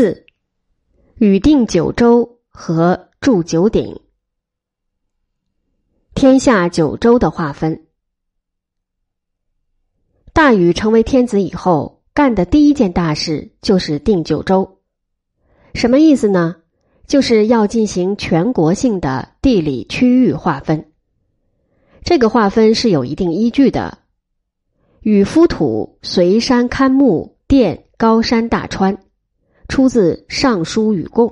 四，禹定九州和筑九鼎。天下九州的划分。大禹成为天子以后，干的第一件大事就是定九州。什么意思呢？就是要进行全国性的地理区域划分。这个划分是有一定依据的。禹夫土随山堪木奠高山大川，出自《尚书禹贡》。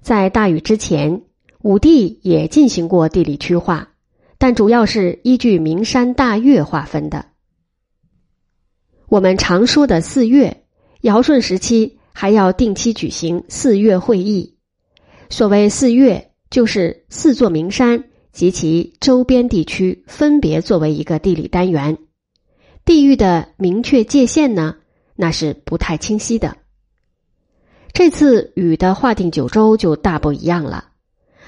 在大禹之前，武帝也进行过地理区划，但主要是依据名山大岳划分的。我们常说的四岳，尧舜时期还要定期举行四岳会议。所谓四岳，就是四座名山及其周边地区分别作为一个地理单元。地域的明确界限呢，那是不太清晰的。这次禹的划定九州就大不一样了，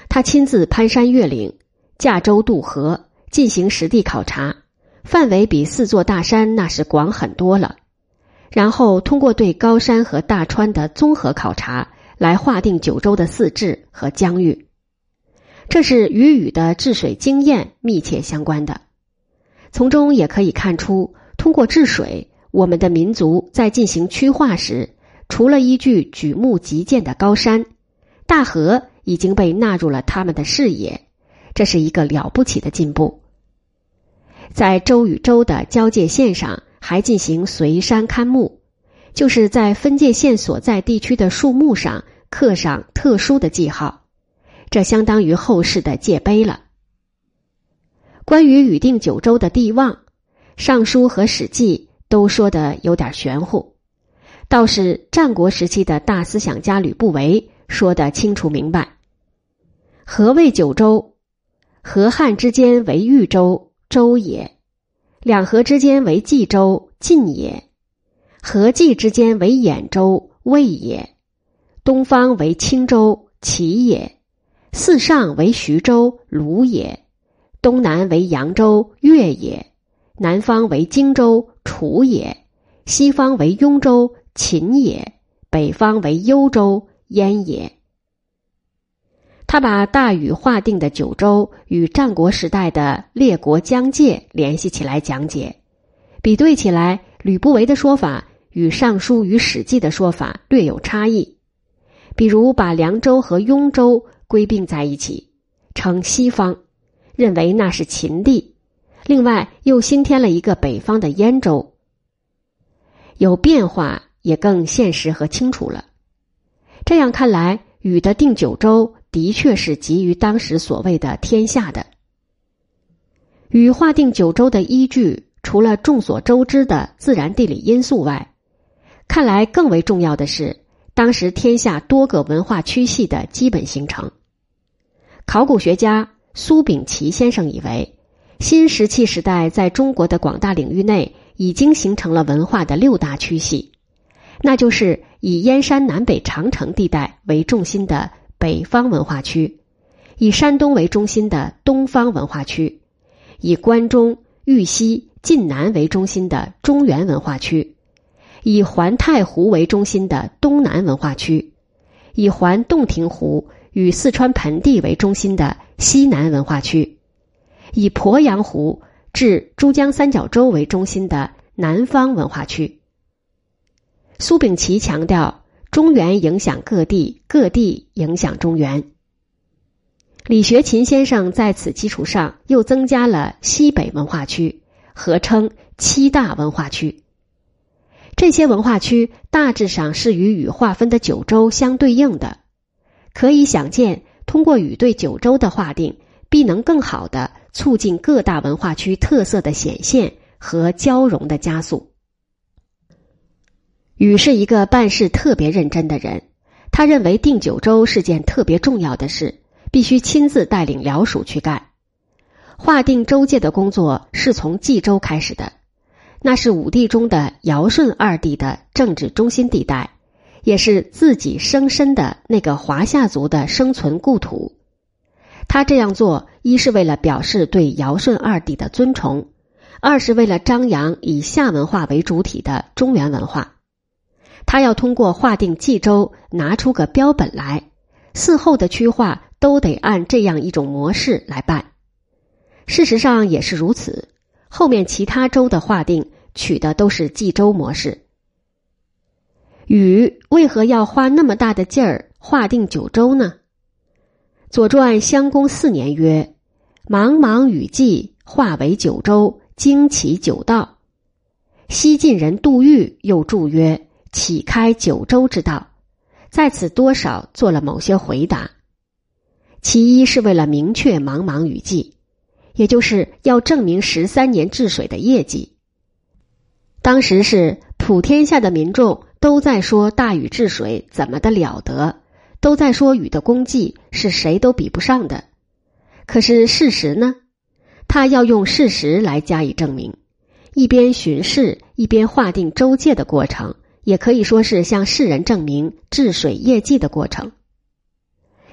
他亲自攀山越岭，驾舟渡河，进行实地考察，范围比四座大山那是广很多了。然后通过对高山和大川的综合考察，来划定九州的四治和疆域，这是与禹的治水经验密切相关的。从中也可以看出。通过治水，我们的民族在进行区划时，除了依据举目即见的高山，大河已经被纳入了他们的视野，这是一个了不起的进步。在州与州的交界线上，还进行随山勘木，就是在分界线所在地区的树木上刻上特殊的记号，这相当于后世的界碑了。关于禹定九州的地望。《尚书》和《史记》都说的有点玄乎，倒是战国时期的大思想家吕不韦说的清楚明白。何谓九州？河汉之间为豫州，州也；两河之间为冀州，晋也；河冀之间为兖州，魏也；东方为青州，齐也；四上为徐州，鲁也；东南为扬州，越也。南方为荆州，楚也；西方为雍州，秦也；北方为幽州，燕也。他把大禹划定的九州与战国时代的列国疆界联系起来讲解，比对起来，吕不韦的说法与《尚书》与《史记》的说法略有差异。比如把凉州和雍州归并在一起，称西方，认为那是秦地。另外，又新添了一个北方的燕州，有变化，也更现实和清楚了。这样看来，禹的定九州的确是基于当时所谓的天下的。禹划定九州的依据，除了众所周知的自然地理因素外，看来更为重要的是当时天下多个文化区系的基本形成。考古学家苏秉琦先生以为。新石器时代在中国的广大领域内已经形成了文化的六大区系，那就是以燕山南北长城地带为中心的北方文化区，以山东为中心的东方文化区，以关中、豫西、晋南为中心的中原文化区，以环太湖为中心的东南文化区，以环洞庭湖与四川盆地为中心的西南文化区。以鄱阳湖至珠江三角洲为中心的南方文化区。苏秉琦强调，中原影响各地，各地影响中原。李学勤先生在此基础上又增加了西北文化区，合称七大文化区。这些文化区大致上是与禹划分的九州相对应的，可以想见，通过禹对九州的划定，必能更好的。促进各大文化区特色的显现和交融的加速。禹是一个办事特别认真的人，他认为定九州是件特别重要的事，必须亲自带领辽属去干。划定州界的工作是从冀州开始的，那是五帝中的尧舜二帝的政治中心地带，也是自己生身的那个华夏族的生存故土。他这样做，一是为了表示对尧舜二帝的尊崇，二是为了张扬以夏文化为主体的中原文化。他要通过划定冀州拿出个标本来，嗣后的区划都得按这样一种模式来办。事实上也是如此，后面其他州的划定取的都是冀州模式。禹为何要花那么大的劲儿划定九州呢？《左传》襄公四年曰：“茫茫雨季，化为九州，经其九道。”西晋人杜预又注曰：“启开九州之道。”在此多少做了某些回答。其一是为了明确茫茫雨季，也就是要证明十三年治水的业绩。当时是普天下的民众。都在说大禹治水怎么的了得，都在说禹的功绩是谁都比不上的。可是事实呢？他要用事实来加以证明，一边巡视，一边划定州界的过程，也可以说是向世人证明治水业绩的过程。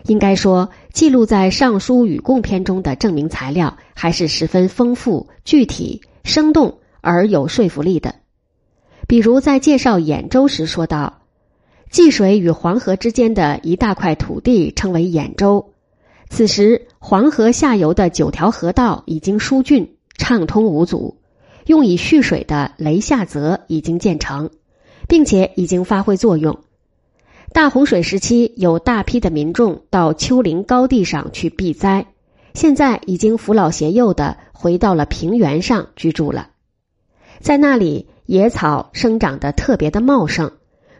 应该说，记录在《尚书禹贡篇》中的证明材料还是十分丰富、具体、生动而有说服力的。比如在介绍兖州时说道：“济水与黄河之间的一大块土地称为兖州。此时黄河下游的九条河道已经疏浚畅通无阻，用以蓄水的雷下泽已经建成，并且已经发挥作用。大洪水时期有大批的民众到丘陵高地上去避灾，现在已经扶老携幼的回到了平原上居住了，在那里。”野草生长得特别的茂盛，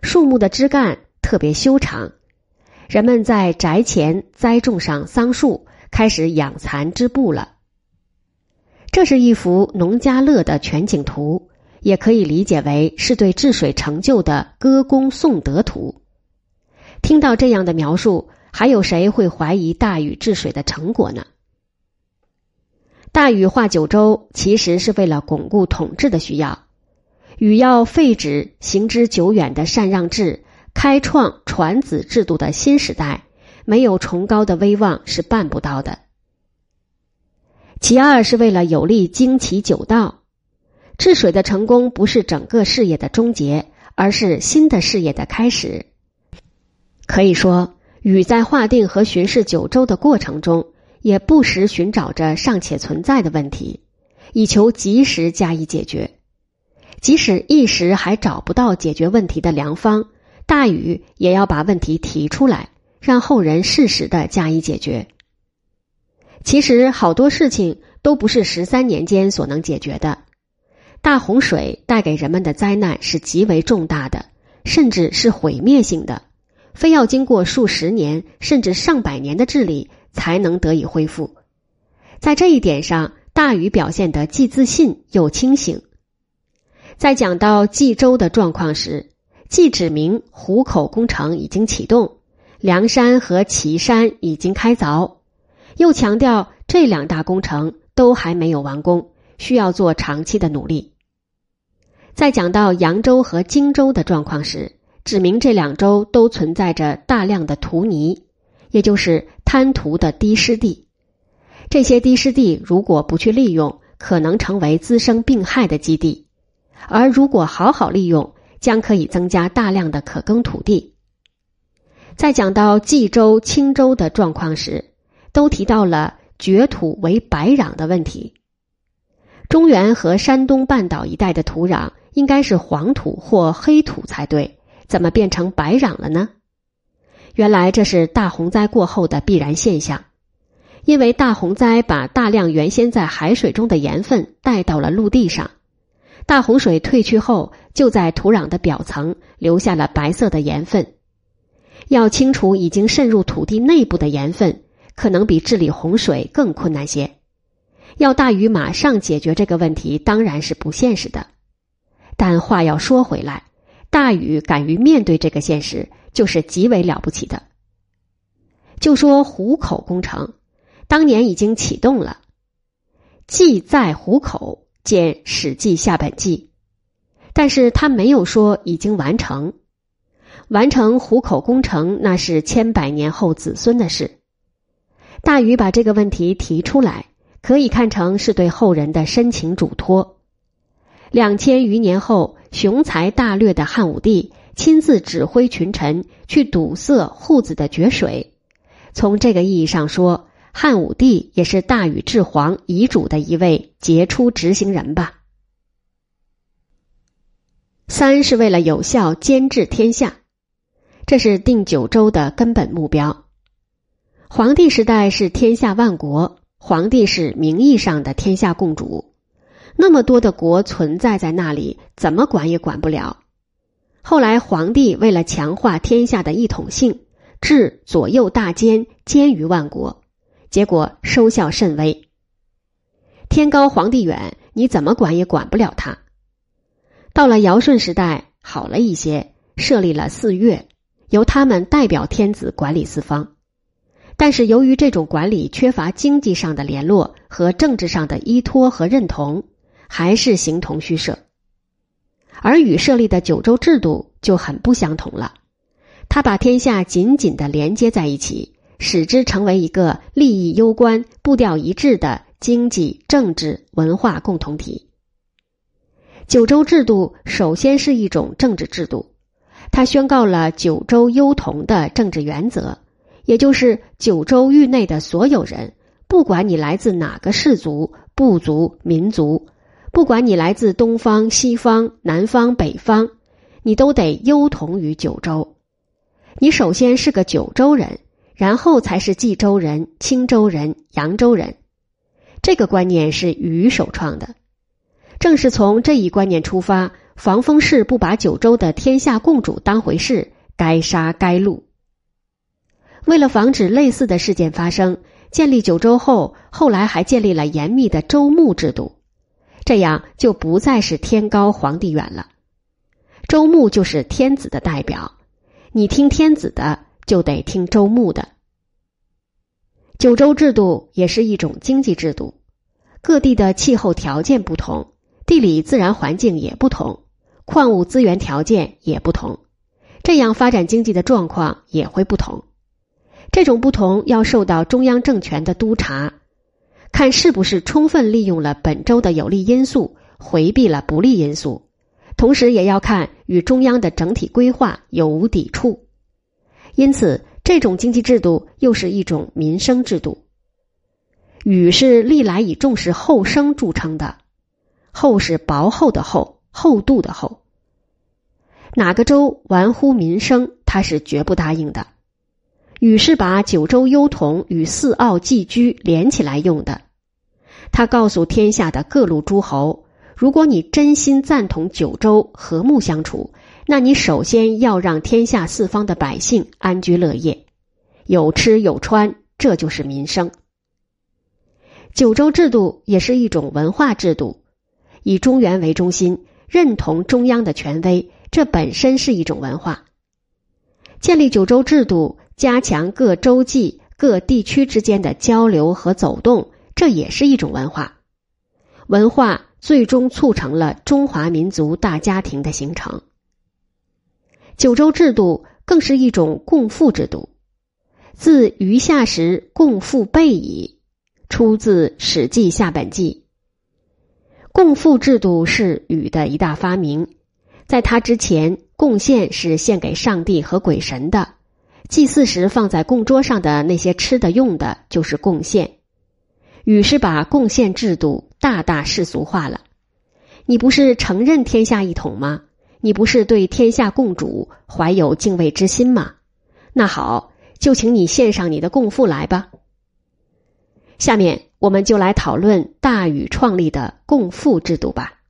树木的枝干特别修长。人们在宅前栽种上桑树，开始养蚕织布了。这是一幅农家乐的全景图，也可以理解为是对治水成就的歌功颂德图。听到这样的描述，还有谁会怀疑大禹治水的成果呢？大禹划九州，其实是为了巩固统治的需要。禹要废止行之久远的禅让制，开创传子制度的新时代，没有崇高的威望是办不到的。其二是为了有力经其九道，治水的成功不是整个事业的终结，而是新的事业的开始。可以说，禹在划定和巡视九州的过程中，也不时寻找着尚且存在的问题，以求及时加以解决。即使一时还找不到解决问题的良方，大禹也要把问题提出来，让后人适时的加以解决。其实好多事情都不是十三年间所能解决的。大洪水带给人们的灾难是极为重大的，甚至是毁灭性的，非要经过数十年甚至上百年的治理才能得以恢复。在这一点上，大禹表现得既自信又清醒。在讲到冀州的状况时，既指明湖口工程已经启动，梁山和岐山已经开凿，又强调这两大工程都还没有完工，需要做长期的努力。在讲到扬州和荆州的状况时，指明这两州都存在着大量的土泥，也就是滩涂的低湿地，这些低湿地如果不去利用，可能成为滋生病害的基地。而如果好好利用，将可以增加大量的可耕土地。在讲到冀州、青州的状况时，都提到了掘土为白壤的问题。中原和山东半岛一带的土壤应该是黄土或黑土才对，怎么变成白壤了呢？原来这是大洪灾过后的必然现象，因为大洪灾把大量原先在海水中的盐分带到了陆地上。大洪水退去后，就在土壤的表层留下了白色的盐分。要清除已经渗入土地内部的盐分，可能比治理洪水更困难些。要大禹马上解决这个问题，当然是不现实的。但话要说回来，大禹敢于面对这个现实，就是极为了不起的。就说湖口工程，当年已经启动了，既在湖口。见《史记·下本纪》，但是他没有说已经完成。完成湖口工程，那是千百年后子孙的事。大禹把这个问题提出来，可以看成是对后人的深情嘱托。两千余年后，雄才大略的汉武帝亲自指挥群臣去堵塞户子的决水。从这个意义上说，汉武帝也是大禹治皇遗嘱的一位杰出执行人吧。三是为了有效监治天下，这是定九州的根本目标。皇帝时代是天下万国，皇帝是名义上的天下共主，那么多的国存在在那里，怎么管也管不了。后来皇帝为了强化天下的一统性，治左右大监，监于万国，结果收效甚微。天高皇帝远，你怎么管也管不了他。到了尧舜时代，好了一些，设立了四岳，由他们代表天子管理四方。但是由于这种管理缺乏经济上的联络和政治上的依托和认同，还是形同虚设。而禹设立的九州制度就很不相同了，他把天下紧紧的连接在一起，使之成为一个利益攸关、步调一致的经济、政治、文化共同体。九州制度首先是一种政治制度，它宣告了九州幽同的政治原则，也就是九州域内的所有人，不管你来自哪个氏族、部族、民族，不管你来自东方、西方、南方、北方，你都得优同于九州。你首先是个九州人，然后才是冀州人、青州人、扬州人。这个观念是禹首创的。正是从这一观念出发，防风氏不把九州的天下共主当回事，该杀该戮。为了防止类似的事件发生，建立九州后，后来还建立了严密的州牧制度，这样就不再是天高皇帝远了。周穆就是天子的代表，你听天子的，就得听周穆的。九州制度也是一种经济制度，各地的气候条件不同。地理自然环境也不同，矿物资源条件也不同，这样发展经济的状况也会不同。这种不同要受到中央政权的督查，看是不是充分利用了本州的有利因素，回避了不利因素，同时也要看与中央的整体规划有无抵触。因此，这种经济制度又是一种民生制度。禹是历来以重视后生著称的。厚是薄厚的厚，厚度的厚。哪个州玩忽民生，他是绝不答应的。禹是把九州幽同与四奥寄居连起来用的。他告诉天下的各路诸侯：如果你真心赞同九州和睦相处，那你首先要让天下四方的百姓安居乐业，有吃有穿，这就是民生。九州制度也是一种文化制度。以中原为中心，认同中央的权威，这本身是一种文化。建立九州制度，加强各州际、各地区之间的交流和走动，这也是一种文化。文化最终促成了中华民族大家庭的形成。九州制度更是一种共富制度，自余下时共富备矣，出自《史记下本纪》。共富制度是禹的一大发明，在他之前，贡献是献给上帝和鬼神的，祭祀时放在供桌上的那些吃的用的，就是贡献。禹是把贡献制度大大世俗化了。你不是承认天下一统吗？你不是对天下共主怀有敬畏之心吗？那好，就请你献上你的贡赋来吧。下面。我们就来讨论大禹创立的共赋制度吧。